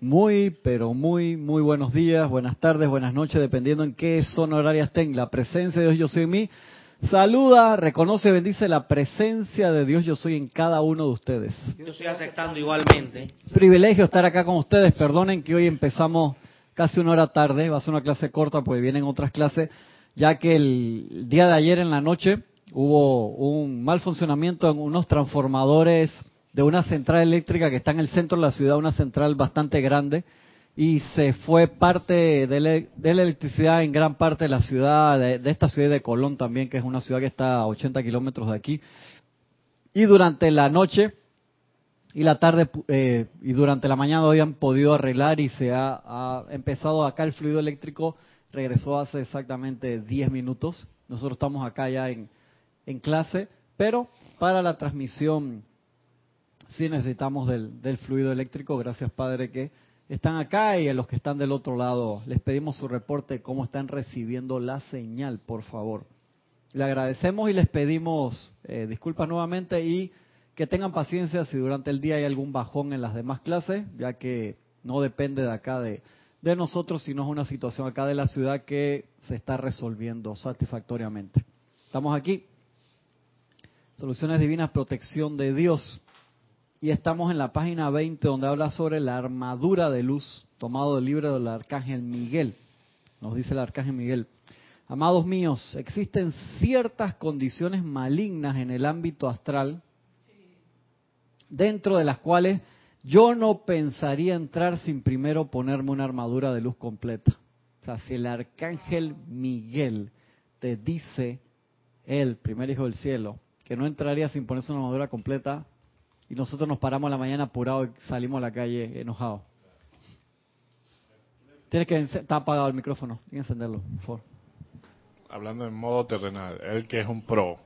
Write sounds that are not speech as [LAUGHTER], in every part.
Muy, pero muy, muy buenos días, buenas tardes, buenas noches, dependiendo en qué zona horaria estén. La presencia de Dios Yo Soy en mí saluda, reconoce, bendice la presencia de Dios Yo Soy en cada uno de ustedes. Yo estoy aceptando igualmente. Privilegio estar acá con ustedes. Perdonen que hoy empezamos casi una hora tarde, va a ser una clase corta porque vienen otras clases, ya que el día de ayer en la noche hubo un mal funcionamiento en unos transformadores de una central eléctrica que está en el centro de la ciudad, una central bastante grande, y se fue parte de, la electricidad en gran parte de la ciudad, de, esta ciudad de Colón también, que es una ciudad que está a 80 kilómetros de aquí. Y durante la noche y la tarde eh, y durante la mañana hoy han podido arreglar y se ha, empezado acá el fluido eléctrico, regresó hace exactamente 10 minutos. Nosotros estamos acá ya en, en clase, pero para la transmisión sí necesitamos del, fluido eléctrico. Gracias, Padre, que están acá y a los que están del otro lado les pedimos su reporte cómo están recibiendo la señal, por favor. Le agradecemos y les pedimos eh, disculpas nuevamente y que tengan paciencia si durante el día hay algún bajón en las demás clases, ya que no depende de acá de, de nosotros, sino es una situación acá de la ciudad que se está resolviendo satisfactoriamente. Estamos aquí. Soluciones Divinas, protección de Dios. Y estamos en la página 20 donde habla sobre la armadura de luz, tomado del libro del arcángel Miguel. Nos dice el arcángel Miguel. Amados míos, existen ciertas condiciones malignas en el ámbito astral, dentro de las cuales yo no pensaría entrar sin primero ponerme una armadura de luz completa. O sea, si el arcángel Miguel te dice, él, primer hijo del cielo, que no entraría sin ponerse una armadura completa, y nosotros nos paramos la mañana apurados y salimos a la calle enojados. Tienes que está apagado el micrófono, tienes que encenderlo, por favor. Hablando en modo terrenal, él que es un pro,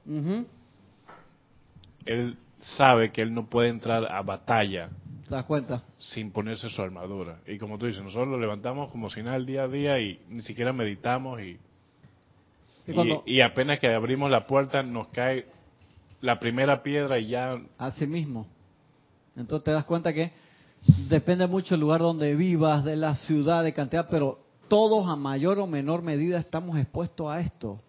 él sabe que él no puede entrar a batalla. ¿Te das cuenta? Sin ponerse su armadura. Y como tú dices, nosotros lo levantamos como si nada el día a día y ni siquiera meditamos y, y apenas que abrimos la puerta nos cae la primera piedra y ya... Así mismo. Entonces te das cuenta que depende mucho del lugar donde vivas, de la ciudad, de cantidad, pero todos a mayor o menor medida estamos expuestos a esto.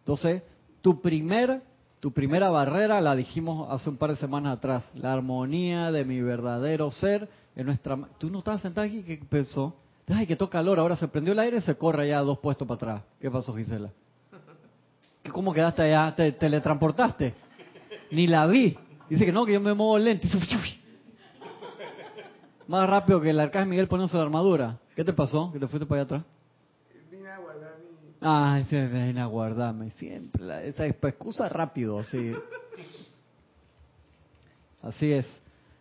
Entonces, tu primer tu primera barrera la dijimos hace un par de semanas atrás, la armonía de mi verdadero ser en nuestra tú no estabas sentado aquí ¿qué pensó ay que toca calor ahora se prendió el aire y se corre ya dos puestos para atrás. Qué pasó Gisela cómo quedaste allá te teletransportaste ni la vi. Dice que no, que yo me muevo lento. Más rápido que el arcángel Miguel poniéndose la armadura. ¿Qué te pasó? ¿Que te fuiste para allá atrás? Vine a guardarme. Ah, vine a guardarme. Siempre, esa excusa rápido, así. Así es.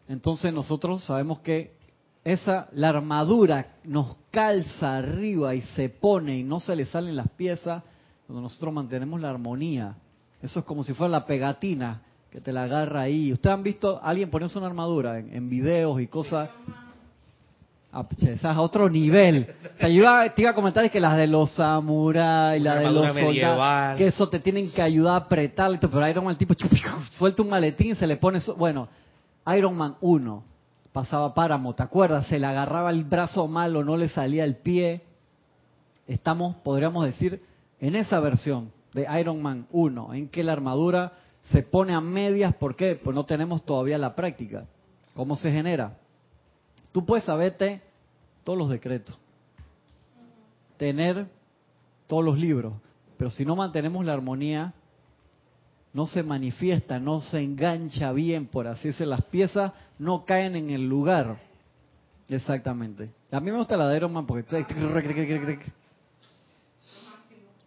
Entonces nosotros sabemos que esa, la armadura nos calza arriba y se pone y no se le salen las piezas cuando nosotros mantenemos la armonía. Eso es como si fuera la pegatina que te la agarra ahí. ¿Ustedes han visto a alguien ponerse una armadura en, videos y cosas? Ah, es a otro nivel. te iba, te iba a comentar que las de los samuráis, las de los soldados, que eso te tienen que ayudar a apretar, pero Iron Man el tipo suelta un maletín, se le pone eso. Bueno, Iron Man 1 pasaba páramo, ¿te acuerdas? Se le agarraba el brazo malo, no le salía el pie. Estamos, podríamos decir, en esa versión de Iron Man 1, en que la armadura se pone a medias, ¿por qué? Pues no tenemos todavía la práctica. ¿Cómo se genera? Tú puedes saberte todos los decretos, tener todos los libros, pero si no mantenemos la armonía, no se manifiesta, no se engancha bien, por así decirlo, las piezas no caen en el lugar. Exactamente. A mí me gusta la de Man porque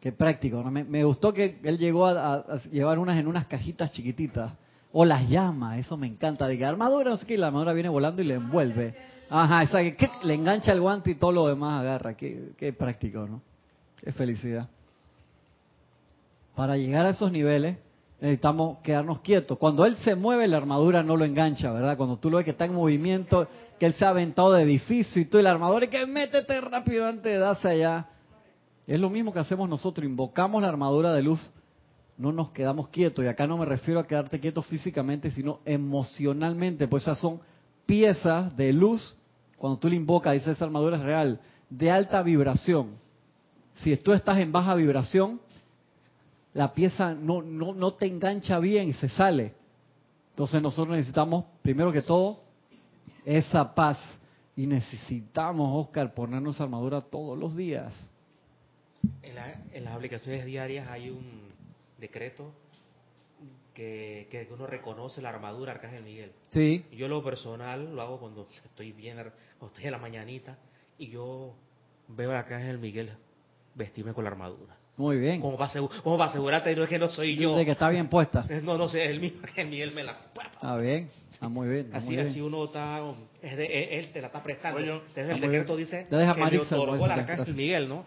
Qué práctico. Me, gustó que él llegó a, llevar unas en unas cajitas chiquititas. O las llama, eso me encanta. De que armadura, no sé qué, la armadura viene volando y le envuelve. Ajá, exacto. Que le engancha el guante y todo lo demás agarra. Qué, qué práctico, ¿no? Qué felicidad. Para llegar a esos niveles necesitamos quedarnos quietos. Cuando él se mueve, la armadura no lo engancha, ¿verdad? Cuando tú lo ves que está en movimiento, que él se ha aventado de edificio y tú y la armadura, y que métete rápido antes de darse allá. Es lo mismo que hacemos nosotros, invocamos la armadura de luz, no nos quedamos quietos. Y acá no me refiero a quedarte quieto físicamente, sino emocionalmente, pues esas son piezas de luz cuando tú le invocas, dice esa armadura es real, de alta vibración. Si tú estás en baja vibración, la pieza no, no, no te engancha bien y se sale. Entonces nosotros necesitamos, primero que todo, esa paz. Y necesitamos, Oscar, ponernos armadura todos los días. En, en las aplicaciones diarias hay un decreto que, que, uno reconoce la armadura Arcángel Miguel. Sí. Yo lo personal lo hago cuando estoy bien, cuando estoy en la mañanita y yo veo al Arcángel Miguel vestirme con la armadura. Muy bien. Como para, como para asegurarte de que no soy yo. De que está bien puesta. [LAUGHS] No, no sé, el mismo Arcángel Miguel me la... Está bien, está muy bien. así, así uno está, es de, él te la está prestando. Entonces el decreto dice que le otorgó el Arcángel Miguel, ¿no?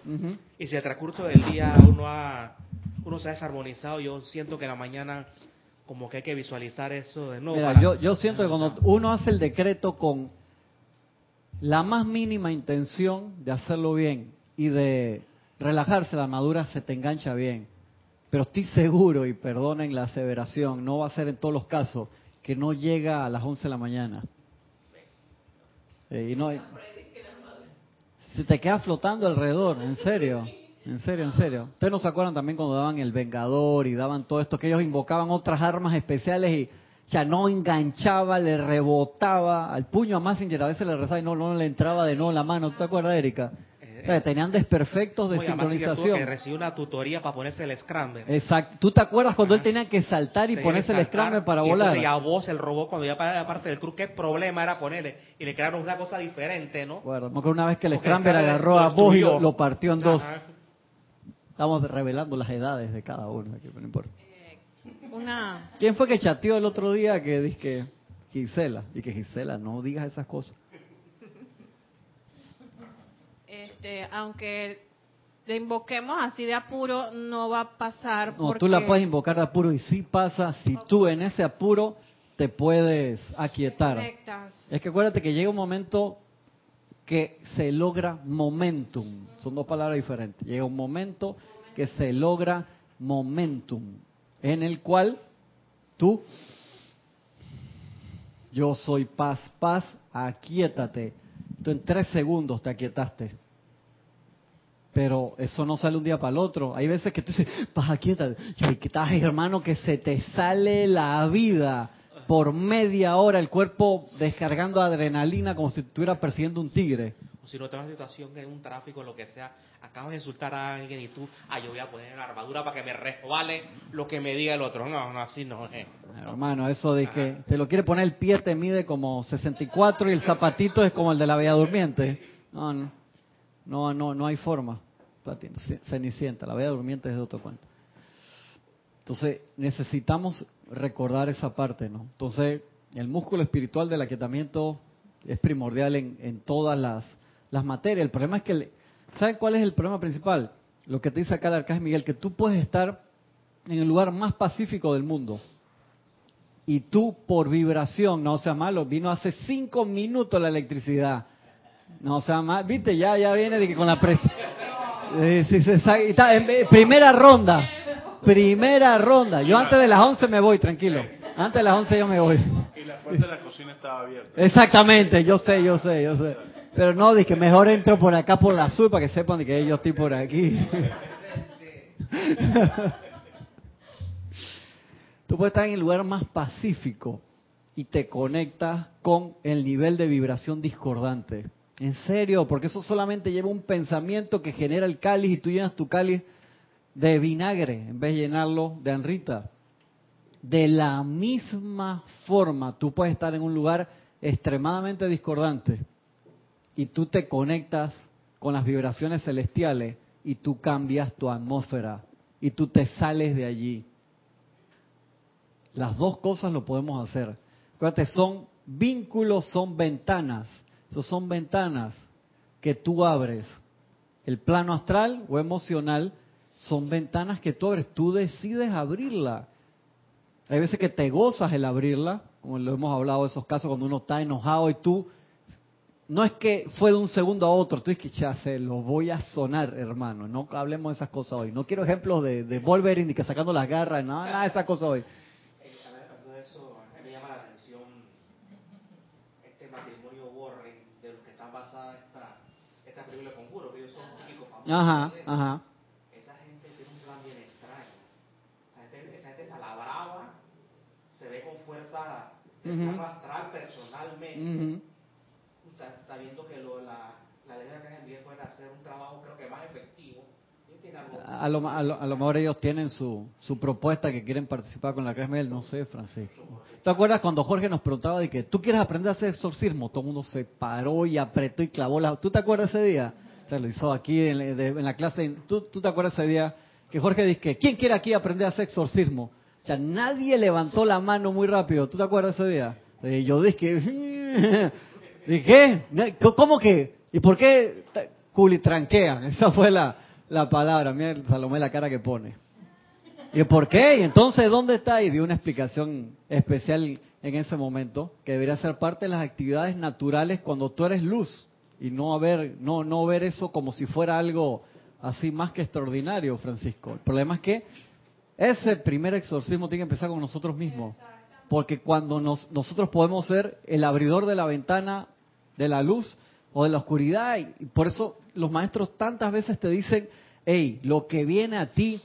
Y si el transcurso del día uno ha, uno se ha desarmonizado, yo siento que en la mañana como que hay que visualizar eso de nuevo. Mira, yo, yo siento que cuando uno hace el decreto con la más mínima intención de hacerlo bien y de relajarse, la armadura se te engancha bien. Pero estoy seguro, y perdonen la aseveración, no va a ser en todos los casos, que no llega a las 11 de la mañana. Eh, y no, se te queda flotando alrededor, en serio. En serio, en serio. Ustedes no se acuerdan también cuando daban el Vengador y daban todo esto, que ellos invocaban otras armas especiales y ya no enganchaba, le rebotaba al puño a Massinger, a veces le rezaba y no, no le entraba de nuevo la mano. ¿Tú te acuerdas, Erika? Eh, tenían desperfectos de sincronización. Que recibió una tutoría para ponerse el scramble. Exacto. ¿Tú te acuerdas cuando él tenía que saltar y ponerse el scramble para volar? Y a vos el robot cuando ya para parte del cruz, qué problema era ponerle y le crearon una cosa diferente, ¿no? Bueno, me una vez que el scramble agarró a vos y lo, partió en dos. Estamos revelando las edades de cada uno, aquí, no importa. Eh, una... ¿Quién fue que chateó el otro día que dice que Gisela? Y que Gisela, no digas esas cosas. Este, aunque le invoquemos así de apuro, no va a pasar. No, tú la puedes invocar de apuro y sí pasa si tú en ese apuro te puedes aquietar. Es que acuérdate que llega un momento que se logra momentum. Son dos palabras diferentes. Llega un momento que se logra momentum, en el cual tú, yo soy paz, paz, aquietate. Tú en tres segundos te aquietaste. Pero eso no sale un día para el otro. Hay veces que tú dices. Y que estás, hermano, que se te sale la vida por media hora el cuerpo descargando adrenalina como si estuviera persiguiendo un tigre. O si no te una situación en un tráfico, lo que sea, acabas de insultar a alguien y tú, ah, yo voy a poner la armadura para que me resbale lo que me diga el otro. No, no, así no es. Hermano, eso de que te lo quiere poner el pie te mide como 64 y el zapatito es como el de la Bella Durmiente. No, no, no, no, no hay forma. Cenicienta, la Bella Durmiente es de otro cuento. Entonces, necesitamos recordar esa parte, ¿no? Entonces, el músculo espiritual del aquietamiento es primordial en, todas las, materias. El problema es que, ¿saben cuál es el problema principal? Lo que te dice acá el Arcángel Miguel, que tú puedes estar en el lugar más pacífico del mundo. Y tú, por vibración, no sea malo, vino hace cinco minutos la electricidad. No sea más, viste, ya, ya viene de que con la presión. Eh, primera ronda. Primera ronda. Yo antes de las 11 me voy, tranquilo. Antes de las 11 yo me voy. Y la puerta de la cocina estaba abierta. Exactamente, yo sé, yo sé, yo sé. Pero no, dije, mejor entro por acá por la azul para que sepan de que yo estoy por aquí. Tú puedes estar en el lugar más pacífico y te conectas con el nivel de vibración discordante. En serio, porque eso solamente lleva un pensamiento que genera el cáliz y tú llenas tu cáliz de vinagre en vez de llenarlo de anrita. De la misma forma, tú puedes estar en un lugar extremadamente discordante y tú te conectas con las vibraciones celestiales y tú cambias tu atmósfera y tú te sales de allí. Las dos cosas lo podemos hacer. Acuérdate, son vínculos, son ventanas. Esos son ventanas que tú abres. El plano astral o emocional son ventanas que tú abres, tú decides abrirla. Hay veces que te gozas el abrirla, como lo hemos hablado de esos casos cuando uno está enojado y tú, no es que fue de un segundo a otro, tú dices que ya se lo voy a sonar, hermano, no hablemos de esas cosas hoy. No quiero ejemplos de, Wolverine y que sacando las garras, nada de esas cosas hoy. esta, esta película de conjuro, que ellos son psíquicos famosos. Ajá, ajá. Esa gente tiene un plan bien extraño. Esa gente, esa gente se la brava, se ve con fuerza de Ujú. plano astral personalmente, Ujú. sa- sabiendo que lo, la, la ley de Miguel puede hacer un trabajo creo que más efectivo. A lo, a, lo, a lo mejor ellos tienen su, su propuesta que quieren participar con la Cresmel, no sé, Francisco. ¿Te acuerdas cuando Jorge nos preguntaba de que tú quieres aprender a hacer exorcismo? Todo el mundo se paró y apretó y clavó la... ¿Tú te acuerdas ese día? Se lo hizo aquí en, la- clase. ¿Tú, ¿Tú te acuerdas ese día que Jorge dice que ¿quién quiere aquí aprender a hacer exorcismo? O sea, nadie levantó la mano muy rápido. ¿Tú te acuerdas ese día? Y yo dije que... ¿De qué? ¿Cómo que? ¿Y por qué culitranquean? [LAUGHS] Esa fue la, la palabra. Mira, Salomé, la cara que pone. ¿Y por qué? ¿Y entonces dónde está? Y dio una explicación especial en ese momento, que debería ser parte de las actividades naturales cuando tú eres luz y no ver, no, no ver eso como si fuera algo así más que extraordinario, Francisco. El problema es que ese primer exorcismo tiene que empezar con nosotros mismos. Porque cuando nos- nosotros podemos ser el abridor de la ventana de la luz o de la oscuridad, y y por eso los maestros tantas veces te dicen, hey, lo que viene a ti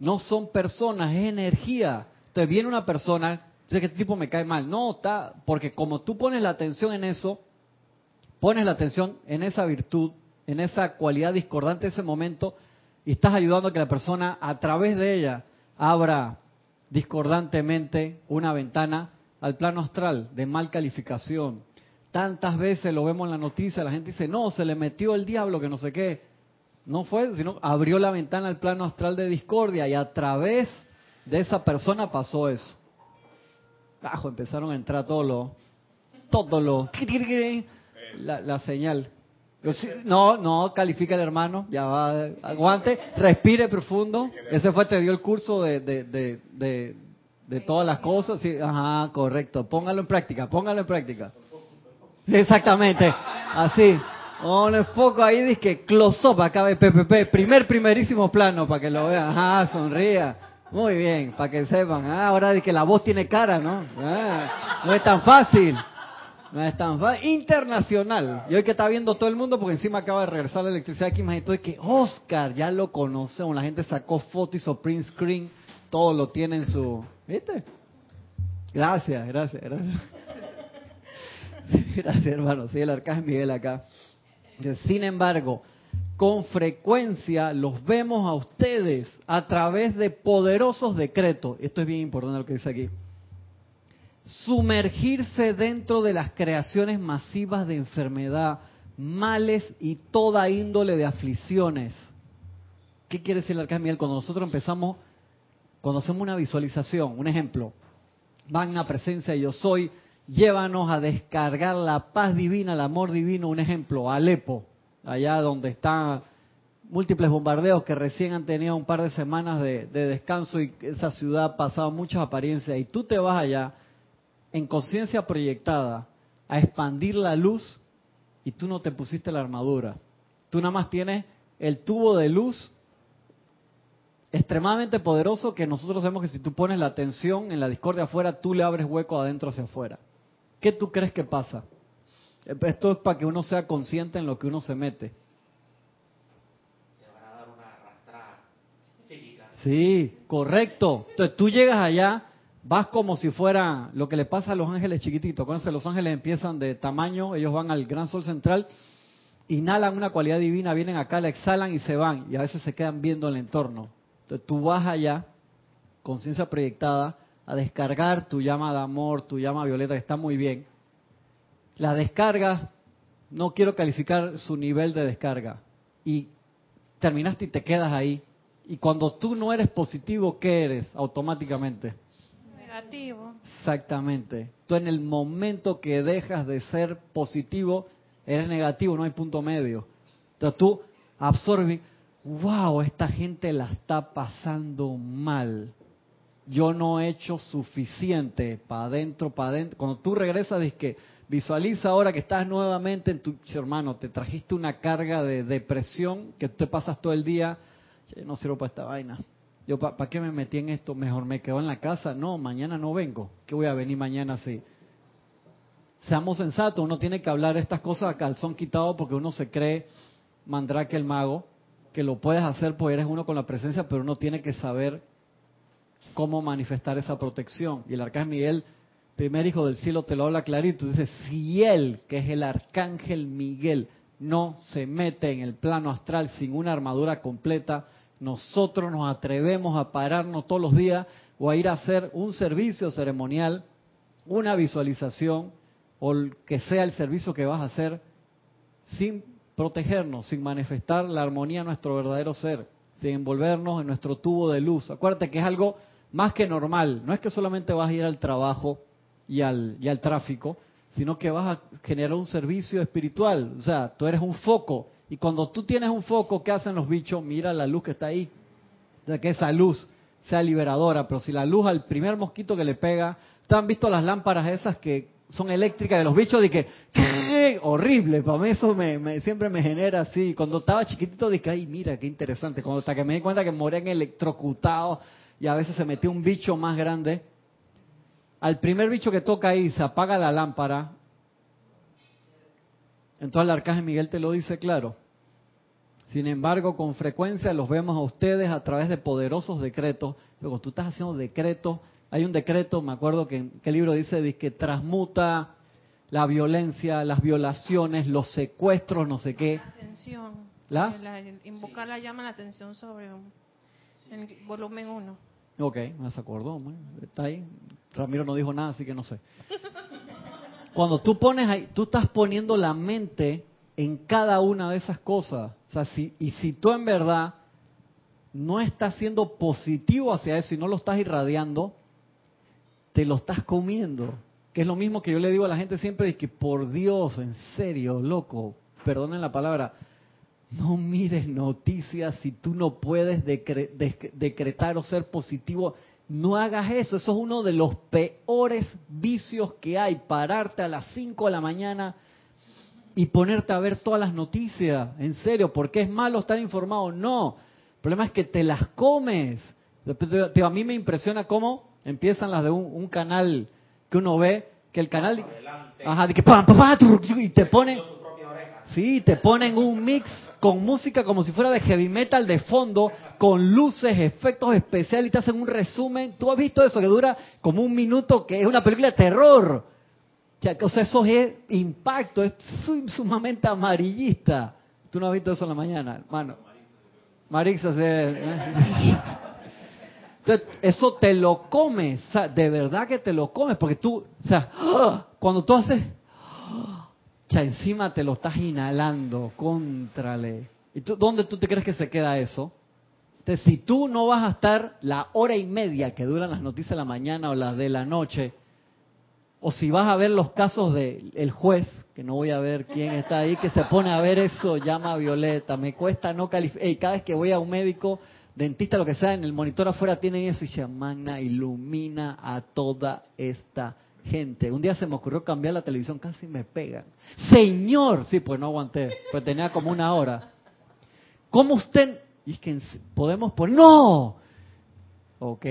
no son personas, es energía. Entonces viene una persona, dice que este tipo me cae mal. No, está, porque como tú pones la atención en eso, pones la atención en esa virtud, en esa cualidad discordante de ese momento, y estás ayudando a que la persona a través de ella abra discordantemente una ventana al plano astral de mal calificación. Tantas veces lo vemos en la noticia, la gente dice, no, se le metió el diablo, que no sé qué. No fue, sino abrió la ventana al plano astral de discordia y a través de esa persona pasó eso. Bajo, empezaron a entrar todos los, todos los, la, la señal. No, no, califica el hermano, ya va, aguante, respire profundo. Ese fue, te dio el curso de, de, de, de, todas las cosas. Sí, ajá, correcto. Póngalo en práctica, póngalo en práctica. Exactamente, así. Con el foco ahí, dice close up acá de PPP, primer, primerísimo plano para que lo vean. Ajá, sonría. Muy bien, para que sepan. Ah, ahora de que la voz tiene cara, ¿no? Ah, no es tan fácil. No es tan fácil. Internacional. Y hoy que está viendo todo el mundo, porque encima acaba de regresar la electricidad aquí, imagínate es que Oscar ya lo conocemos. La gente sacó foto, hizo print screen, todo lo tiene en su. ¿Viste? Gracias, gracias, gracias. Gracias, hermano. Sí, el arcángel Miguel acá. Sin embargo, con frecuencia los vemos a ustedes a través de poderosos decretos. Esto es bien importante lo que dice aquí. Sumergirse dentro de las creaciones masivas de enfermedad, males y toda índole de aflicciones. ¿Qué quiere decir el arcángel Miguel? Cuando nosotros empezamos, cuando hacemos una visualización, un ejemplo, magna presencia yo soy, llévanos a descargar la paz divina, el amor divino, un ejemplo, Alepo, allá donde están múltiples bombardeos que recién han tenido un par de semanas de, de descanso y esa ciudad ha pasado muchas apariencias y tú te vas allá en conciencia proyectada a expandir la luz y tú no te pusiste la armadura. Tú nada más tienes el tubo de luz extremadamente poderoso que nosotros sabemos que si tú pones la atención en la discordia afuera, tú le abres hueco adentro hacia afuera. ¿Qué tú crees que pasa? Esto es para que uno sea consciente en lo que uno se mete. Te van a dar una arrastrada psíquica. Sí, correcto. Entonces tú llegas allá, vas como si fuera lo que le pasa a los ángeles chiquititos. Acuérdense, los ángeles empiezan de tamaño, ellos van al gran sol central, inhalan una cualidad divina, vienen acá, la exhalan y se van. Y a veces se quedan viendo el entorno. Entonces tú vas allá, conciencia proyectada, a descargar tu llama de amor, tu llama violeta, que está muy bien. La descarga, no quiero calificar su nivel de descarga. Y terminaste y te quedas ahí. Y cuando tú no eres positivo, ¿qué eres automáticamente? Exactamente. Tú en el momento que dejas de ser positivo, eres negativo, no hay punto medio. Entonces tú absorbes, wow, esta gente la está pasando mal. Yo no he hecho suficiente para adentro, para adentro. Cuando tú regresas, dices que visualiza ahora que estás nuevamente en tu hermano, te trajiste una carga de depresión que te pasas todo el día. "Che, no sirvo para esta vaina. Yo, ¿para qué me metí en esto? Mejor me quedo en la casa. No, mañana no vengo. ¿Qué voy a venir mañana así? seamos sensatos, uno tiene que hablar estas cosas a calzón quitado porque uno se cree mandrake el mago, que lo puedes hacer porque eres uno con la presencia, pero uno tiene que saber cómo manifestar esa protección. Y el arcángel Miguel, primer hijo del cielo, te lo habla clarito. Dice, si él, que es el arcángel Miguel, no se mete en el plano astral sin una armadura completa, nosotros nos atrevemos a pararnos todos los días o a ir a hacer un servicio ceremonial, una visualización o que sea el servicio que vas a hacer sin protegernos, sin manifestar la armonía de nuestro verdadero ser, sin envolvernos en nuestro tubo de luz. Acuérdate que es algo más que normal, no es que solamente vas a ir al trabajo y al, y al tráfico, sino que vas a generar un servicio espiritual, o sea, tú eres un foco y cuando tú tienes un foco, ¿qué hacen los bichos? Mira la luz que está ahí. De que esa luz sea liberadora. Pero si la luz al primer mosquito que le pega, ¿te han visto las lámparas esas que son eléctricas de los bichos? De que, [LAUGHS] horrible. Para mí eso me, siempre me genera así. Cuando estaba chiquitito, dije, ay, mira, qué interesante. Cuando hasta que me di cuenta que morían electrocutados y a veces se metió un bicho más grande. Al primer bicho que toca ahí, se apaga la lámpara, entonces el arcángel Miguel te lo dice claro. Sin embargo, con frecuencia los vemos a ustedes a través de poderosos decretos. Luego tú estás haciendo decretos. Hay un decreto, me acuerdo que en qué libro dice, que transmuta la violencia, las violaciones, los secuestros, no sé qué. La atención. ¿La? invocar la llama la atención sobre el volumen 1. Ok, me acordó. Está ahí. Ramiro no dijo nada, así que no sé. [LAUGHS] Cuando tú pones ahí, tú estás poniendo la mente en cada una de esas cosas. O sea, si, y si tú en verdad no estás siendo positivo hacia eso y no lo estás irradiando, te lo estás comiendo. Que es lo mismo que yo le digo a la gente siempre, es que por Dios, en serio, loco, perdonen la palabra, no mires noticias si tú no puedes decretar o ser positivo no hagas eso, eso es uno de los peores vicios que hay, pararte a las 5 de la mañana y ponerte a ver todas las noticias, en serio, porque es malo estar informado, no, el problema es que te las comes. A mí me impresiona cómo empiezan las de un, canal que uno ve, que el canal... Ajá, de que... Y te ponen... Sí, te ponen un mix con música como si fuera de heavy metal de fondo, con luces, efectos especiales y te hacen un resumen. ¿Tú has visto eso que dura como un minuto, que es una película de terror? O sea, eso es impacto, es sumamente amarillista. ¿Tú no has visto eso en la mañana, hermano? Marixa, ¿eh? [LAUGHS] Entonces, eso te lo comes, o sea, de verdad que te lo comes, porque tú, o sea, cuando tú haces ya encima te lo estás inhalando, contrale. ¿Y tú, dónde tú te crees que se queda eso? Entonces, si tú no vas a estar la hora y media que duran las noticias de la mañana o las de la noche, o si vas a ver los casos del juez, que no voy a ver quién está ahí, que se pone a ver eso, llama a Violeta, me cuesta no calificar. Y cada vez que voy a un médico, dentista, lo que sea, en el monitor afuera tienen eso y magna ilumina a toda esta gente. Un día se me ocurrió cambiar la televisión, casi me pegan. Señor, sí, pues no aguanté, pues tenía como una hora. ¿Cómo usted? Y es que podemos poner, no. Ok,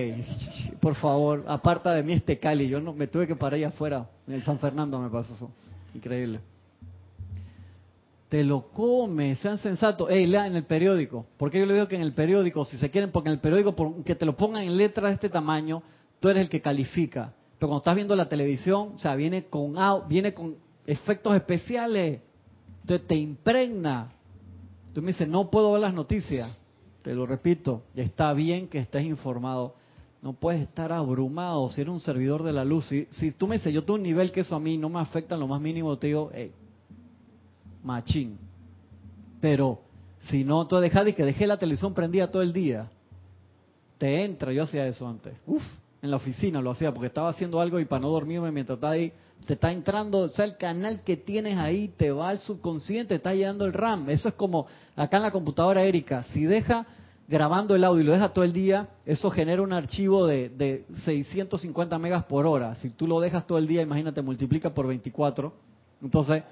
por favor, aparta de mí este Cali. Yo no me tuve que parar allá afuera. En el San Fernando me pasó eso. Increíble. Te lo comes, sean sensatos. Ey, lea en el periódico. porque yo le digo que en el periódico, si se quieren, porque en el periódico, que te lo pongan en letras de este tamaño, tú eres el que califica. Pero cuando estás viendo la televisión, o sea, viene con, viene con efectos especiales. Entonces te impregna. Tú me dices, no puedo ver las noticias. Te lo repito, está bien que estés informado. No puedes estar abrumado si eres un servidor de la luz. Si, si tú me dices, yo tengo un nivel que eso a mí no me afecta en lo más mínimo, te digo, hey, machín. Pero si no, tú dejas de que dejé la televisión prendida todo el día. Te entra, yo hacía eso antes. Uf, en la oficina lo hacía porque estaba haciendo algo y para no dormirme mientras estaba ahí, te está entrando, o sea, el canal que tienes ahí te va al subconsciente, está llegando el RAM. Eso es como acá en la computadora Erika, si deja grabando el audio y lo deja todo el día, eso genera un archivo de, de 650 megas por hora. Si tú lo dejas todo el día, imagínate, multiplica por 24. Entonces,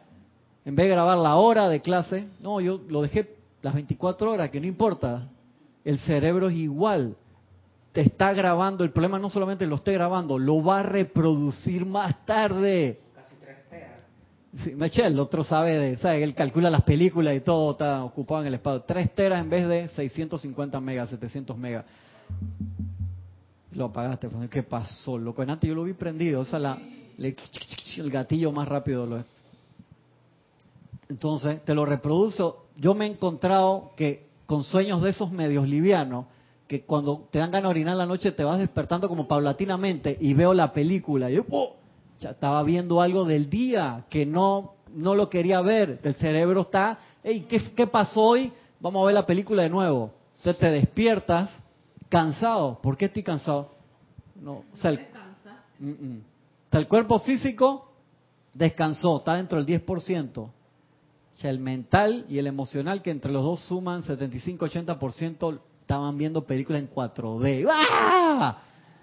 en vez de grabar la hora de clase, no, yo lo dejé las 24 horas, que no importa. El cerebro es igual te está grabando, el problema no solamente lo esté grabando, lo va a reproducir más tarde. Casi 3 teras. Sí, Michelle, el otro sabe de, sabe, él calcula las películas y todo está ocupado en el espacio. 3 teras en vez de 650 megas, 700 megas. Lo apagaste, ¿qué pasó? Loco, antes yo lo vi prendido, o sea, la, el gatillo más rápido lo es. Entonces, te lo reproduzo. Yo me he encontrado que con sueños de esos medios livianos, que cuando te dan ganas de orinar la noche te vas despertando como paulatinamente y veo la película. Y yo ¡oh! ya estaba viendo algo del día que no, no lo quería ver. El cerebro está, hey, ¿qué, ¿qué pasó hoy? Vamos a ver la película de nuevo. Entonces te despiertas cansado. ¿Por qué estoy cansado? No, o sea, el, el cuerpo físico descansó, está dentro del 10%. O sea, el mental y el emocional, que entre los dos suman 75-80%, estaban viendo películas en 4D. ¡Ah!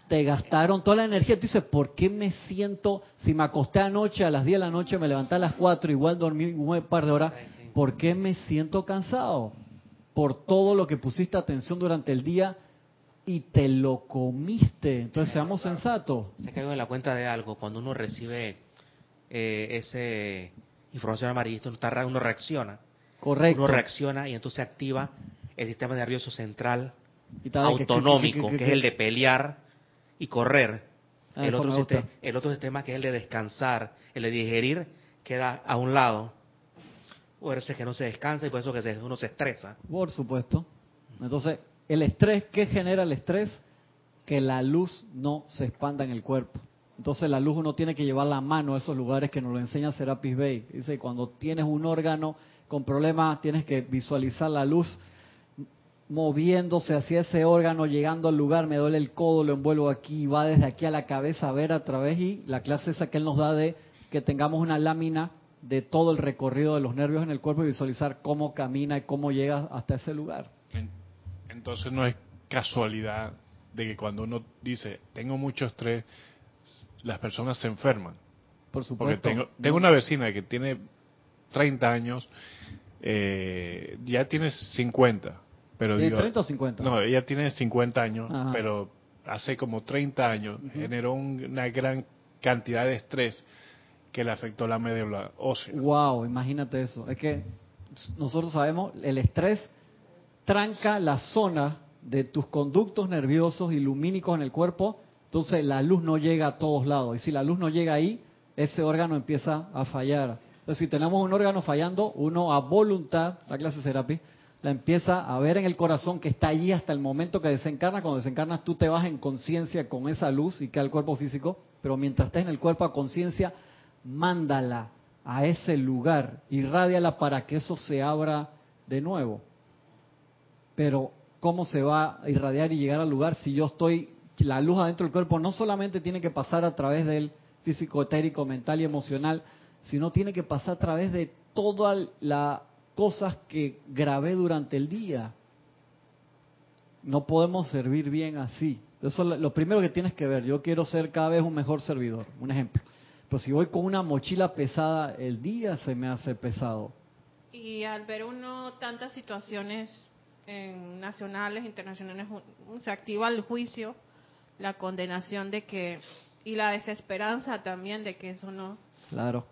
Te gastaron toda la energía. Tú dices, ¿por qué me siento, si me acosté anoche a las 10 de la noche, me levanté a las 4, igual dormí un par de horas, ¿por qué me siento cansado? Por todo lo que pusiste atención durante el día y te lo comiste. Entonces seamos sensatos. Se caigo en la cuenta de algo. Cuando uno recibe eh, ese información amarillista, uno reacciona. Correcto. Uno reacciona y entonces activa el sistema nervioso central autonómico, que, es el de pelear y correr. Ah, el, otro sistema, el otro sistema que es el de descansar, el de digerir, queda a un lado. O veces que no se descansa y por eso que uno se estresa. Por supuesto. Entonces, el estrés, ¿qué genera el estrés? Que la luz no se expanda en el cuerpo. Entonces la luz uno tiene que llevar la mano a esos lugares que nos lo enseña Serapis Bay. Dice, cuando tienes un órgano con problemas, tienes que visualizar la luz moviéndose hacia ese órgano, llegando al lugar, me duele el codo, lo envuelvo aquí, va desde aquí a la cabeza a ver a través y la clase esa que él nos da de que tengamos una lámina de todo el recorrido de los nervios en el cuerpo y visualizar cómo camina y cómo llega hasta ese lugar. Entonces no es casualidad de que cuando uno dice, tengo mucho estrés, las personas se enferman. Por supuesto. Porque tengo, tengo una vecina que tiene 30 años, eh, ya tiene 50 pero ¿Tiene 30 o 50? No, ella tiene 50 años, pero hace como 30 años generó una gran cantidad de estrés que le afectó la médula ósea. Wow, imagínate eso. Es que nosotros sabemos, el estrés tranca la zona de tus conductos nerviosos y lumínicos en el cuerpo, entonces la luz no llega a todos lados. Y si la luz no llega ahí, ese órgano empieza a fallar. Entonces, si tenemos un órgano fallando, uno a voluntad, la clase Serapi, la empieza a ver en el corazón que está allí hasta el momento que desencarna. Cuando desencarnas tú te vas en conciencia con esa luz y queda el cuerpo físico, pero mientras estés en el cuerpo a conciencia, mándala a ese lugar, irradiala para que eso se abra de nuevo. Pero ¿cómo se va a irradiar y llegar al lugar si yo estoy, la luz adentro del cuerpo no solamente tiene que pasar a través del físico, etérico, mental y emocional, sino tiene que pasar a través de toda la cosas que grabé durante el día. No podemos servir bien así. Eso es lo primero que tienes que ver. Yo quiero ser cada vez un mejor servidor. Un ejemplo. Pero si voy con una mochila pesada, el día se me hace pesado. Y al ver uno tantas situaciones en nacionales, internacionales, se activa el juicio, la condenación de que y la desesperanza también de que eso no. Claro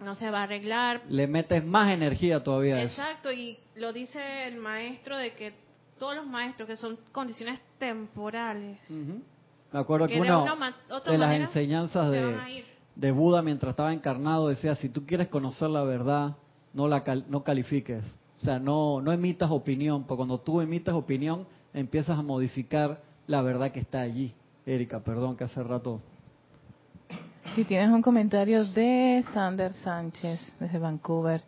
no se va a arreglar. Le metes más energía todavía. Exacto, y lo dice el maestro de que todos los maestros que son condiciones temporales. Me acuerdo que, una de, las enseñanzas de, de, Buda mientras estaba encarnado decía, si tú quieres conocer la verdad, no la no califiques. O sea, no, no emitas opinión, porque cuando tú emitas opinión, empiezas a modificar la verdad que está allí. Erika, perdón que hace rato si tienes un comentario de Sander Sánchez desde Vancouver.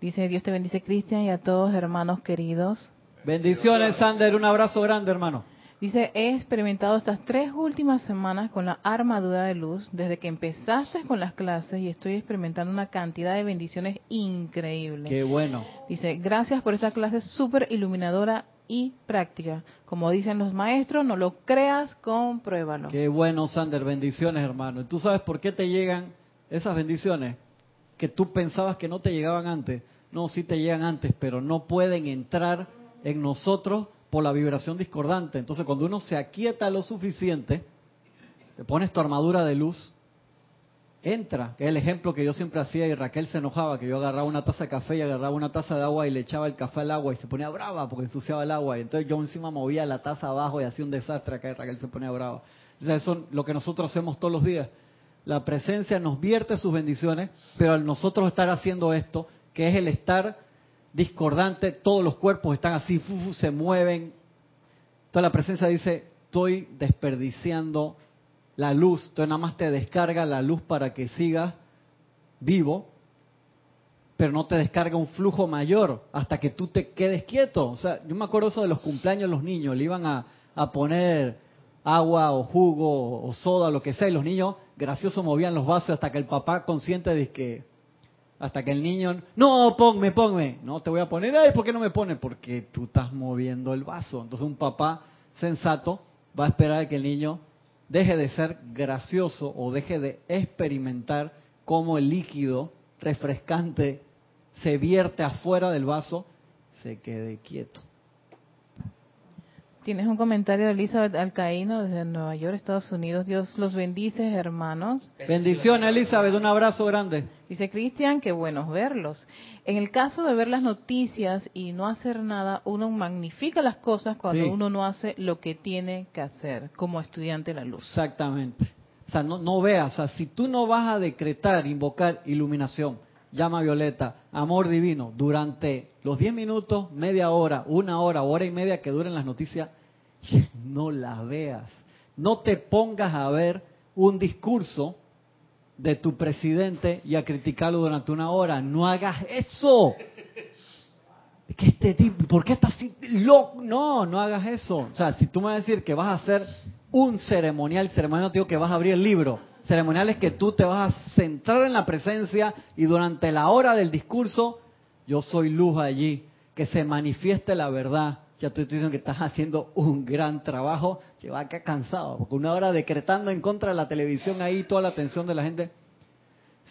Dice, Dios te bendice Cristian y a todos hermanos queridos. Bendiciones Sander, un abrazo grande hermano. Dice, he experimentado estas tres últimas semanas con la armadura de luz desde que empezaste con las clases y estoy experimentando una cantidad de bendiciones increíbles. Qué bueno. Dice, gracias por esta clase súper iluminadora y práctica. Como dicen los maestros, no lo creas, compruébalo. Qué bueno, Sander, bendiciones, hermano. ¿Y tú sabes por qué te llegan esas bendiciones que tú pensabas que no te llegaban antes? No, sí te llegan antes, pero no pueden entrar en nosotros por la vibración discordante. Entonces, cuando uno se aquieta lo suficiente, te pones tu armadura de luz, entra, que es el ejemplo que yo siempre hacía y Raquel se enojaba, que yo agarraba una taza de café y agarraba una taza de agua y le echaba el café al agua y se ponía brava porque ensuciaba el agua. Y entonces yo encima movía la taza abajo y hacía un desastre acá y Raquel se ponía brava. Eso es lo que nosotros hacemos todos los días. La presencia nos vierte sus bendiciones, pero al nosotros estar haciendo esto, que es el estar discordante, todos los cuerpos están así, se mueven. Toda la presencia dice, estoy desperdiciando la luz, entonces nada más te descarga la luz para que sigas vivo, pero no te descarga un flujo mayor hasta que tú te quedes quieto. O sea, yo me acuerdo eso de los cumpleaños los niños, le iban a, poner agua o jugo o soda, lo que sea, y los niños graciosos movían los vasos hasta que el papá consciente de que, hasta que el niño, no, ponme, ponme, no te voy a poner, ay, ¿por qué no me pone? Porque tú estás moviendo el vaso. Entonces un papá sensato va a esperar a que el niño deje de ser gracioso o deje de experimentar cómo el líquido refrescante se vierte afuera del vaso, se quede quieto. Tienes un comentario de Elizabeth Alcaíno desde Nueva York, Estados Unidos. Dios los bendice, hermanos. Bendiciones, Elizabeth. Un abrazo grande. Dice Cristian, qué buenos verlos. En el caso de ver las noticias y no hacer nada, uno magnifica las cosas cuando uno no hace lo que tiene que hacer como estudiante de la luz. Exactamente. O sea, no, no veas. O sea, si tú no vas a decretar, invocar iluminación, llama violeta, amor divino, durante los 10 minutos, media hora, una hora, hora y media que duren las noticias, no las veas. No te pongas a ver un discurso de tu presidente y a criticarlo durante una hora. No hagas eso. Este ¿por qué estás así loco? No, no hagas eso. O sea, si tú me vas a decir que vas a hacer un ceremonial, ceremonial te digo que vas a abrir el libro ceremoniales que tú te vas a centrar en la presencia y durante la hora del discurso, yo soy luz allí, que se manifieste la verdad. Ya te estoy diciendo que estás haciendo un gran trabajo, lleva acá cansado, porque una hora decretando en contra de la televisión ahí, toda la atención de la gente.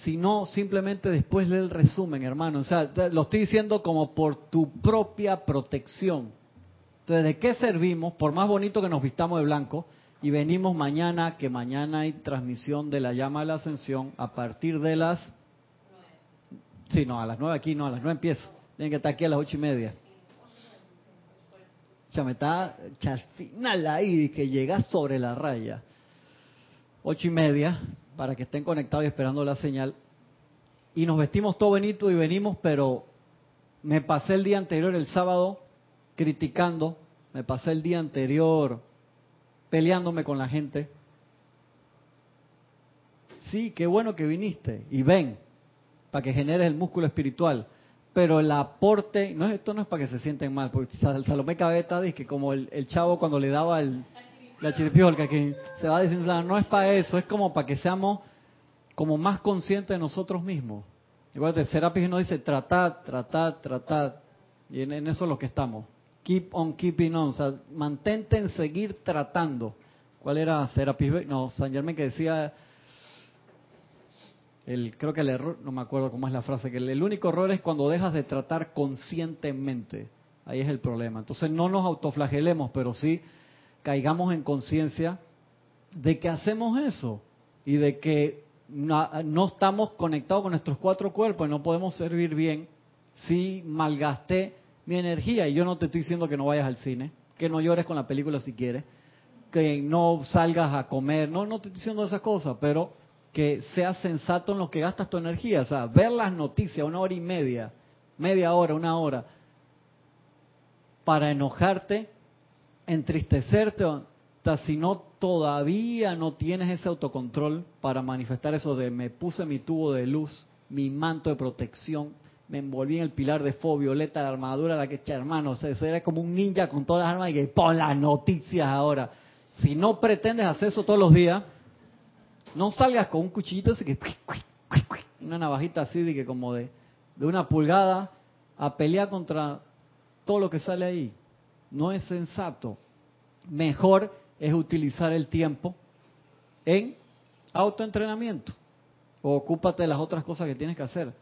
Si no, simplemente después lee el resumen, hermano. O sea, lo estoy diciendo como por tu propia protección. Entonces, ¿de qué servimos? Por más bonito que nos vistamos de blanco, y venimos mañana, que mañana hay transmisión de la llama de la ascensión a partir de las... Sí, no, a las nueve aquí, no, a las nueve empieza. Tienen que estar aquí a las ocho y media. Ya me está al final ahí, que llega sobre la raya. Ocho y media, para que estén conectados y esperando la señal. Y nos vestimos todo bonito y venimos, pero me pasé el día anterior, el sábado, criticando. Me pasé el día anterior peleándome con la gente. Sí, qué bueno que viniste y ven para que generes el músculo espiritual. Pero el aporte, no esto no es para que se sienten mal, porque Salomé Cabeta dice que como el, chavo cuando le daba el, la chiripiolca, que se va diciendo, no es para eso, es como para que seamos como más conscientes de nosotros mismos. Igual de Serapis nos dice, tratad, tratad, tratad. Y en eso es lo que estamos keep on keeping on, o sea, mantente en seguir tratando. ¿Cuál era Serapis? No, San Germán que decía, el, creo que el error, no me acuerdo cómo es la frase, que el, único error es cuando dejas de tratar conscientemente. Ahí es el problema. Entonces no nos autoflagelemos, pero sí caigamos en conciencia de que hacemos eso y de que no, no, estamos conectados con nuestros cuatro cuerpos y no podemos servir bien si malgasté mi energía. Y yo no te estoy diciendo que no vayas al cine, que no llores con la película si quieres, que no salgas a comer, no, no te estoy diciendo esas cosas, pero que seas sensato en lo que gastas tu energía. O sea, ver las noticias una hora y media, media hora, una hora, para enojarte, entristecerte, si no todavía no tienes ese autocontrol para manifestar eso de me puse mi tubo de luz, mi manto de protección, me envolví en el pilar de fuego violeta, la armadura, la que echa hermano. O sea, eso era como un ninja con todas las armas y que pon las noticias ahora. Si no pretendes hacer eso todos los días, no salgas con un cuchillito así que una navajita así de que como de, de una pulgada a pelear contra todo lo que sale ahí. No es sensato. Mejor es utilizar el tiempo en autoentrenamiento. O ocúpate de las otras cosas que tienes que hacer.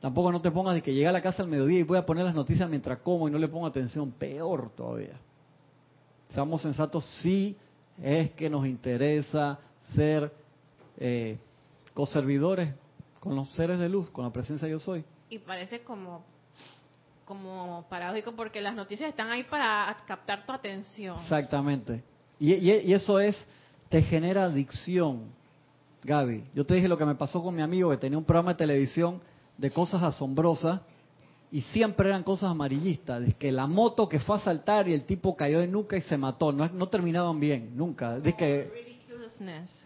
Tampoco no te pongas de que llega a la casa al mediodía y voy a poner las noticias mientras como y no le pongo atención. Peor todavía. Seamos sensatos, sí es que nos interesa ser eh, co-servidores con los seres de luz, con la presencia yo soy. Y parece como como paradójico porque las noticias están ahí para captar tu atención. Exactamente. Y, y, eso es, te genera adicción, Gaby. Yo te dije lo que me pasó con mi amigo que tenía un programa de televisión de cosas asombrosas y siempre eran cosas amarillistas, de que la moto que fue a saltar y el tipo cayó de nuca y se mató, no, no terminaban bien, nunca. De que,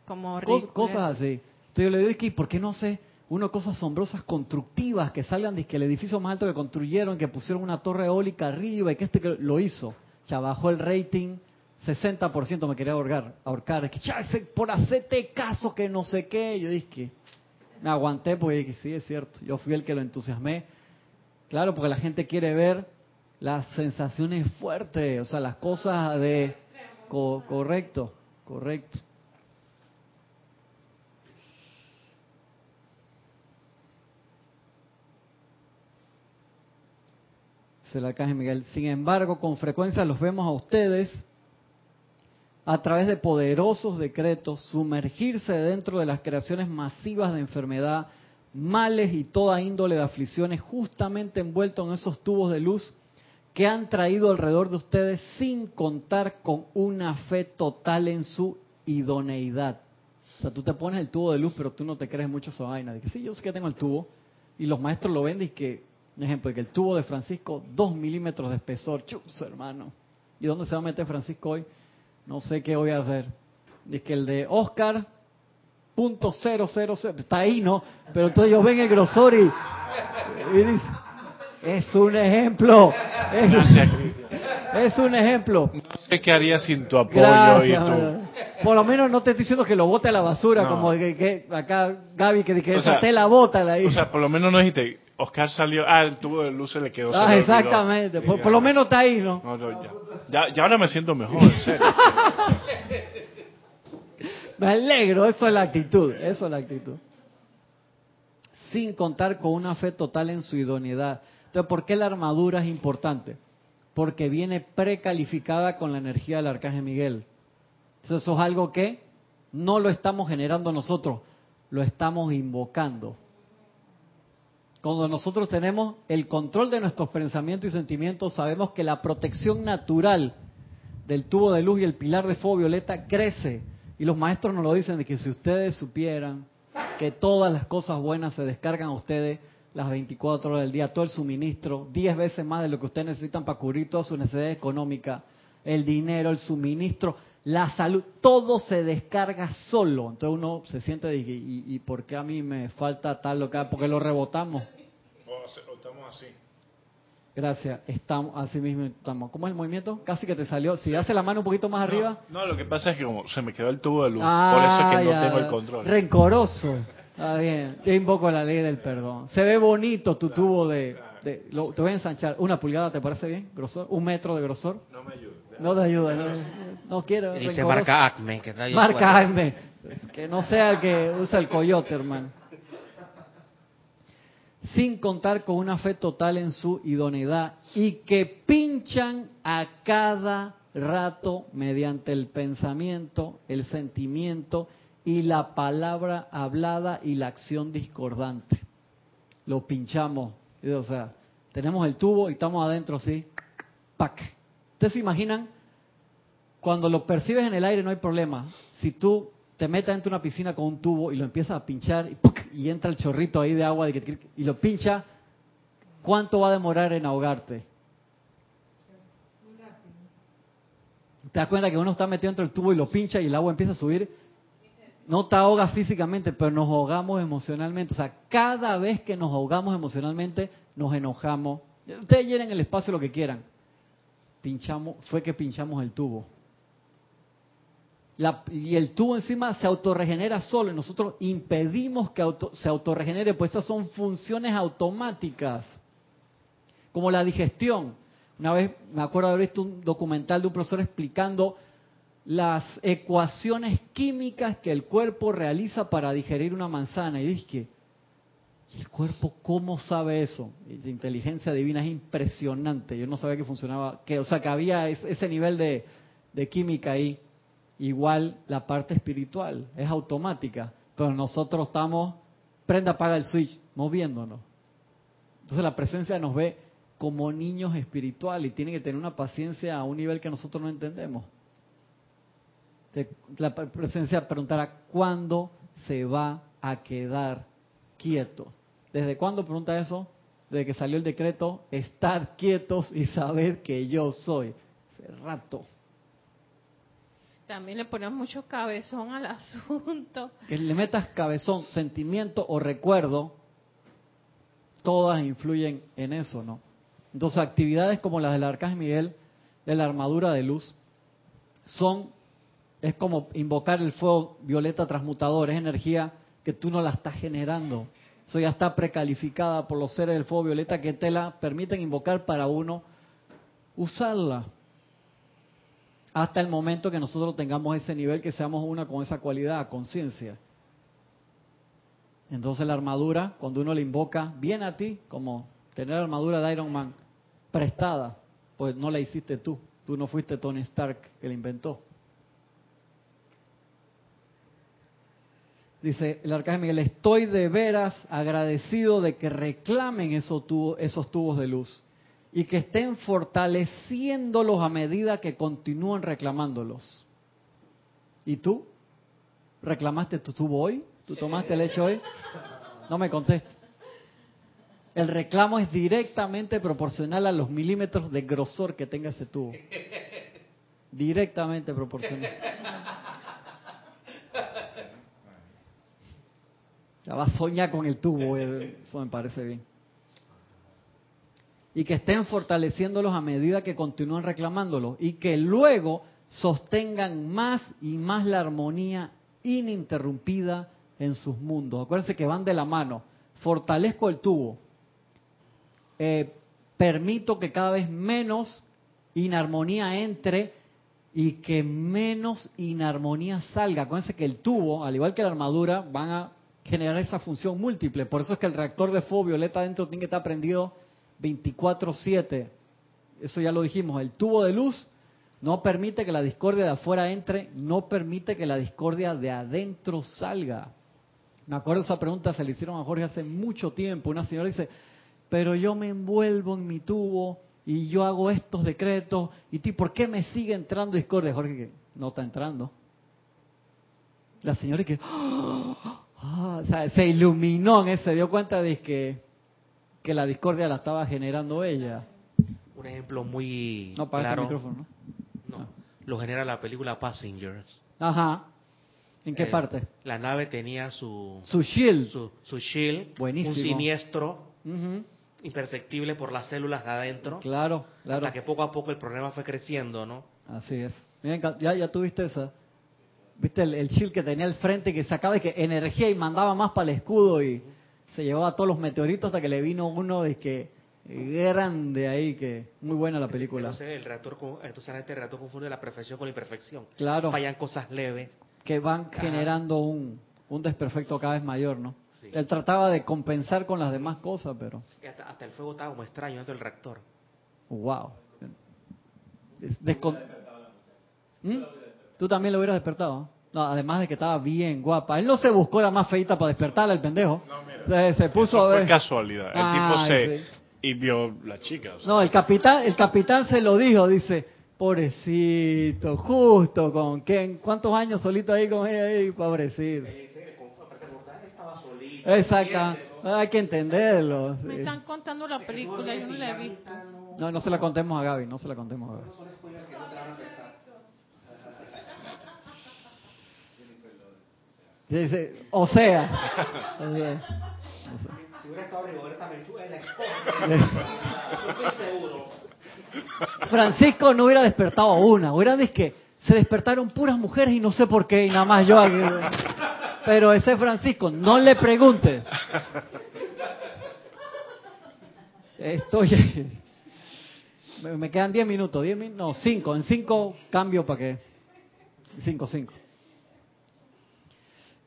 como cosas así. Entonces yo le digo, ¿por qué no sé? uno cosas asombrosas constructivas que salgan de que el edificio más alto que construyeron, que pusieron una torre eólica arriba y que este que lo hizo. Ya bajó el rating, 60% me quería ahorcar, ahorcar. Es que, ya, por hacerte caso que no sé qué. Yo dije que me aguanté porque dije, sí, es cierto. Yo fui el que lo entusiasmé. Claro, porque la gente quiere ver las sensaciones fuertes, o sea, las cosas de... correcto, correcto. Miguel. Sin embargo, con frecuencia los vemos a ustedes a través de poderosos decretos sumergirse dentro de las creaciones masivas de enfermedad, males y toda índole de aflicciones, justamente envueltos en esos tubos de luz que han traído alrededor de ustedes sin contar con una fe total en su idoneidad. O sea, tú te pones el tubo de luz, pero tú no te crees mucho esa vaina. que sí, yo sé que tengo el tubo. Y los maestros lo ven y que un ejemplo, que el tubo de Francisco, dos milímetros de espesor, chus, hermano. ¿Y dónde se va a meter Francisco hoy? No sé qué voy a hacer. Dice que el de Oscar, punto cero, cero, cero, está ahí, ¿no? Pero entonces ellos ven el grosor y, y dice, es un ejemplo. Es, un ejemplo. No sé qué haría sin tu apoyo y tu... Por lo menos no te estoy diciendo que lo bote a la basura, como que, acá Gaby que, que esa la bota. La o sea, por lo menos no dijiste, Oscar salió, ah, el tubo de luz se le quedó. Ah, exactamente, por, lo menos está ahí, ¿no? ya. Ya, ahora me siento mejor, en serio. [LAUGHS] me alegro, eso es la actitud, eso es la actitud. Sin contar con una fe total en su idoneidad. Entonces, ¿por qué la armadura es importante? Porque viene precalificada con la energía del arcángel Miguel. Entonces, eso es algo que no lo estamos generando nosotros, lo estamos invocando. Cuando nosotros tenemos el control de nuestros pensamientos y sentimientos, sabemos que la protección natural del tubo de luz y el pilar de fuego violeta crece. Y los maestros nos lo dicen de que si ustedes supieran que todas las cosas buenas se descargan a ustedes las 24 horas del día, todo el suministro, 10 veces más de lo que ustedes necesitan para cubrir toda su necesidad económica, el dinero, el suministro, la salud, todo se descarga solo. Entonces uno se siente, ¿y, y por qué a mí me falta tal lo que Porque lo rebotamos. estamos así. Gracias, estamos así mismo estamos. ¿Cómo es el movimiento? Casi que te salió. Si hace la mano un poquito más arriba. No, lo que pasa es que como se me quedó el tubo de luz, por eso es que no tengo el control. Rencoroso. Está bien. Te invoco la ley del perdón. Se ve bonito tu tubo de, lo, te voy a ensanchar. ¿Una pulgada te parece bien? ¿Grosor? ¿Un metro de grosor? No me ayuda. No te ayuda, no, no quiero. Dice marca Acme. Que está marca Acme. Que no sea el que usa el coyote, hermano. Sin contar con una fe total en su idoneidad y que pinchan a cada rato mediante el pensamiento, el sentimiento y la palabra hablada y la acción discordante. Lo pinchamos, o sea, tenemos el tubo y estamos adentro así, ¡pac! ¿Ustedes se imaginan? Cuando lo percibes en el aire no hay problema. Si tú te metes dentro de una piscina con un tubo y lo empiezas a pinchar y, entra el chorrito ahí de agua y lo pincha, ¿cuánto va a demorar en ahogarte? ¿Te das cuenta que uno está metido dentro del tubo y lo pincha y el agua empieza a subir? No te ahogas físicamente, pero nos ahogamos emocionalmente. O sea, cada vez que nos ahogamos emocionalmente, nos enojamos. Ustedes llenen el espacio lo que quieran pinchamos, fue que pinchamos el tubo. y el tubo encima se autorregenera solo y nosotros impedimos que se autorregenere, pues esas son funciones automáticas, como la digestión. Una vez me acuerdo haber visto un documental de un profesor explicando las ecuaciones químicas que el cuerpo realiza para digerir una manzana y dije, ¿Y el cuerpo cómo sabe eso? La inteligencia divina es impresionante. Yo no sabía que funcionaba, que, o sea, que había ese nivel de, química ahí. Igual la parte espiritual, es automática. pero nosotros estamos, prenda, apaga el switch, moviéndonos. Entonces la presencia nos ve como niños espirituales y tiene que tener una paciencia a un nivel que nosotros no entendemos. La presencia preguntará, ¿cuándo se va a quedar quieto? ¿Desde cuándo pregunta eso? Desde que salió el decreto, estar quietos y saber que yo soy. Hace rato. También le ponemos mucho cabezón al [LAUGHS] asunto. Que le metas cabezón, sentimiento o recuerdo, todas influyen en eso, ¿no? Entonces, actividades como las del Arcángel Miguel, de la armadura de luz, son, es como invocar el fuego violeta transmutador, es energía que tú no la estás generando. Eso ya está precalificada por los seres del fuego violeta que te la permiten invocar para uno usarla. Hasta el momento que nosotros tengamos ese nivel, que seamos una con esa cualidad, conciencia. Entonces la armadura, cuando uno la invoca, viene a ti, como tener armadura de Iron Man, prestada, pues no la hiciste tú. Tú no fuiste Tony Stark que la inventó. Dice el arcángel Miguel, estoy de veras agradecido de que reclamen esos tubos, esos tubos de luz y que estén fortaleciéndolos a medida que continúan reclamándolos. ¿Y tú? ¿Reclamaste tu tubo hoy? ¿Tú tomaste leche hoy? No me contestes. El reclamo es directamente proporcional a los milímetros de grosor que tenga ese tubo. Directamente proporcional. Ya va a soñar con el tubo, eso me parece bien. Y que estén fortaleciéndolos a medida que continúan reclamándolos. Y que luego sostengan más y más la armonía ininterrumpida en sus mundos. Acuérdense que van de la mano. Fortalezco el tubo, eh, permito que cada vez menos inarmonía entre y que menos inarmonía salga. Acuérdense que el tubo, al igual que la armadura, van a generar esa función múltiple. Por eso es que el reactor de fuego violeta adentro tiene que estar prendido 24/7. Eso ya lo dijimos. El tubo de luz no permite que la discordia de afuera entre, no permite que la discordia de adentro salga. Me acuerdo esa pregunta, se le hicieron a Jorge hace mucho tiempo. Una señora dice, pero yo me envuelvo en mi tubo y yo hago estos decretos y ti, ¿por qué me sigue entrando discordia? Jorge, no está entrando. La señora que ah, se iluminó en ese, dio cuenta de que, que la discordia la estaba generando ella. Un ejemplo muy no, para claro. micrófono, ¿no? no. Lo genera la película Passengers. Ajá. ¿En qué eh, parte? La nave tenía su... Su shield. Su, shield. Buenísimo. Un siniestro imperceptible por las células de adentro. Claro, claro. Hasta que poco a poco el problema fue creciendo, ¿no? Así es. ya, ya tuviste esa. Viste el, shield que tenía al frente que sacaba y que energía y mandaba más para el escudo y se llevaba todos los meteoritos hasta que le vino uno de que grande ahí que muy buena la película. Entonces el reactor, entonces este reactor confunde la perfección con la imperfección. Claro. Fallan cosas leves que van generando un, un desperfecto cada vez mayor, ¿no? Él trataba de compensar con las demás cosas, pero... Hasta, el fuego estaba como extraño dentro del reactor. Wow. ¿Mm? Tú también lo hubieras despertado. No, además de que estaba bien guapa. Él no se buscó la más feita para despertarla, el pendejo. No, se, puso a ver. casualidad. El tipo se. Y vio la chica. No, el capitán, el capitán se lo dijo, dice. Pobrecito, justo con Ken. ¿Cuántos años solito ahí con ella ahí? Pobrecito. Exacto. Hay que entenderlo. Me están contando la película, yo no la he visto. No, no se la contemos a Gaby, no se la contemos a Gaby. Dice, o sea. O sea. Si hubiera estado [LAUGHS] Francisco no hubiera despertado a una, hubiera dicho que se despertaron puras mujeres y no sé por qué, y nada más yo. Pero ese Francisco, no le pregunte. Estoy. Me quedan 10 minutos, 10 minutos, no, 5. En 5 cambio para que. 5, 5.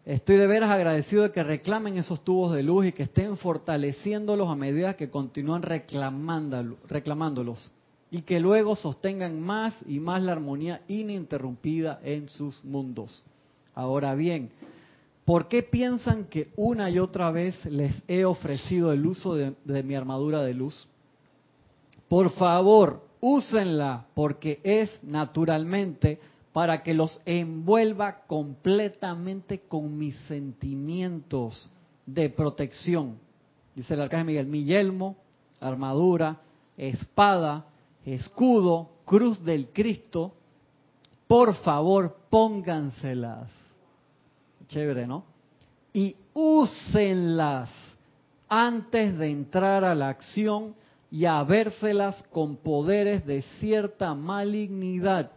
Estoy de veras agradecido de que reclamen esos tubos de luz y que estén fortaleciéndolos a medida que continúan reclamándolos y que luego sostengan más y más la armonía ininterrumpida en sus mundos. Ahora bien, ¿Por qué piensan que una y otra vez les he ofrecido el uso de, de mi armadura de luz? Por favor, úsenla porque es naturalmente para que los envuelva completamente con mis sentimientos de protección. Dice el arcángel Miguel, mi yelmo, armadura, espada, escudo, cruz del Cristo, por favor pónganselas. Chévere, ¿no? Y úsenlas antes de entrar a la acción y a con poderes de cierta malignidad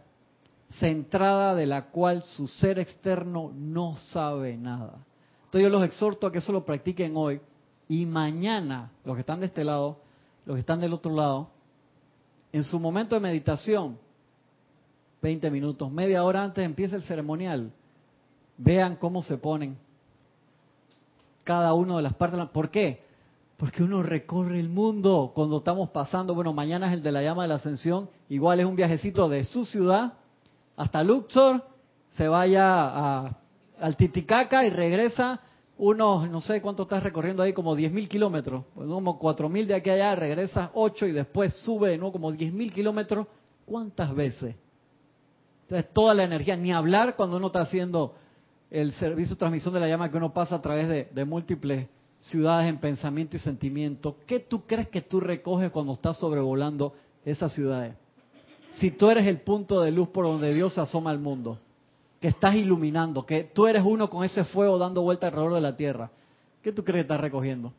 centrada de la cual su ser externo no sabe nada. Entonces yo los exhorto a que eso lo practiquen hoy y mañana, los que están de este lado, los que están del otro lado, en su momento de meditación, 20 minutos, media hora antes empieza el ceremonial, vean cómo se ponen cada uno de las partes. ¿Por qué? Porque uno recorre el mundo cuando estamos pasando, bueno, mañana es el de la llama de la ascensión, igual es un viajecito de su ciudad hasta Luxor, se vaya a, al Titicaca y regresa unos, no sé cuánto estás recorriendo ahí, como 10.000 kilómetros, pues como 4.000 de aquí a allá, regresas 8 y después sube de nuevo como 10.000 kilómetros, ¿cuántas veces? Entonces toda la energía, ni hablar cuando uno está haciendo el servicio de transmisión de la llama que uno pasa a través de, de múltiples ciudades en pensamiento y sentimiento. ¿Qué tú crees que tú recoges cuando estás sobrevolando esas ciudades? Si tú eres el punto de luz por donde Dios asoma al mundo, que estás iluminando, que tú eres uno con ese fuego dando vuelta alrededor de la tierra, ¿qué tú crees que estás recogiendo?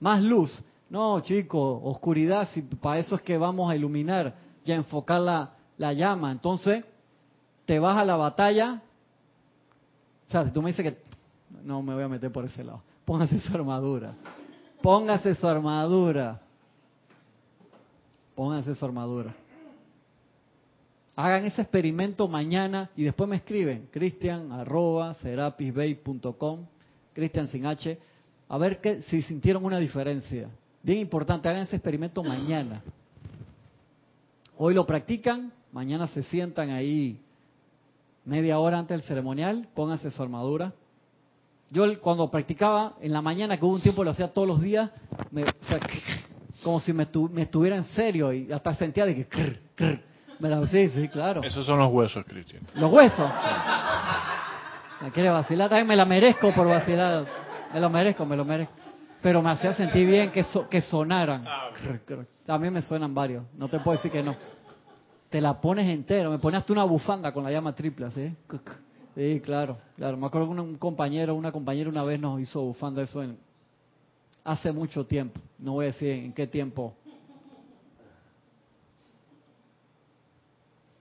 Más luz. No, chico, oscuridad, si para eso es que vamos a iluminar y a enfocar la, la llama. Entonces, te vas a la batalla. O sea, si tú me dices que no me voy a meter por ese lado, póngase su armadura. Póngase su armadura. Póngase su armadura. Hagan ese experimento mañana y después me escriben, cristian arroba serapisbay.com, cristian sin H, a ver que, si sintieron una diferencia. Bien importante, hagan ese experimento mañana. Hoy lo practican, mañana se sientan ahí media hora antes del ceremonial, pónganse su armadura. Yo cuando practicaba en la mañana, que hubo un tiempo lo hacía todos los días, me, [LAUGHS] como si me, estuviera en serio y hasta sentía de que... Sí, sí, claro. Esos son los huesos, Cristian. ¿Los huesos? Me quiere vacilar, también me la merezco por vacilar. Me lo merezco, me lo merezco. Pero me hacía sentir bien que, que sonaran. Ah, también me suenan varios, no te puedo decir que no. Te la pones entero, me ponías tú una bufanda con la llama triple, ¿sí? Sí, claro, claro. Me acuerdo que un compañero, una compañera una vez nos hizo bufanda eso en, hace mucho tiempo. No voy a decir en qué tiempo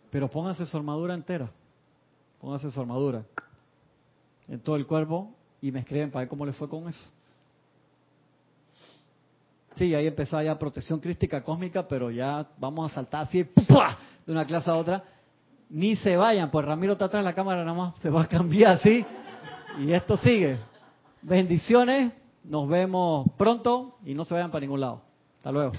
Pero póngase su armadura entera. Póngase su armadura en todo el cuerpo y me escriben para ver cómo le fue con eso. Sí, ahí empezaba ya protección crística cósmica, pero ya vamos a saltar así de una clase a otra. Ni se vayan, pues Ramiro está atrás de la cámara nada más, se va a cambiar así. Y esto sigue. Bendiciones, nos vemos pronto y no se vayan para ningún lado. Hasta luego.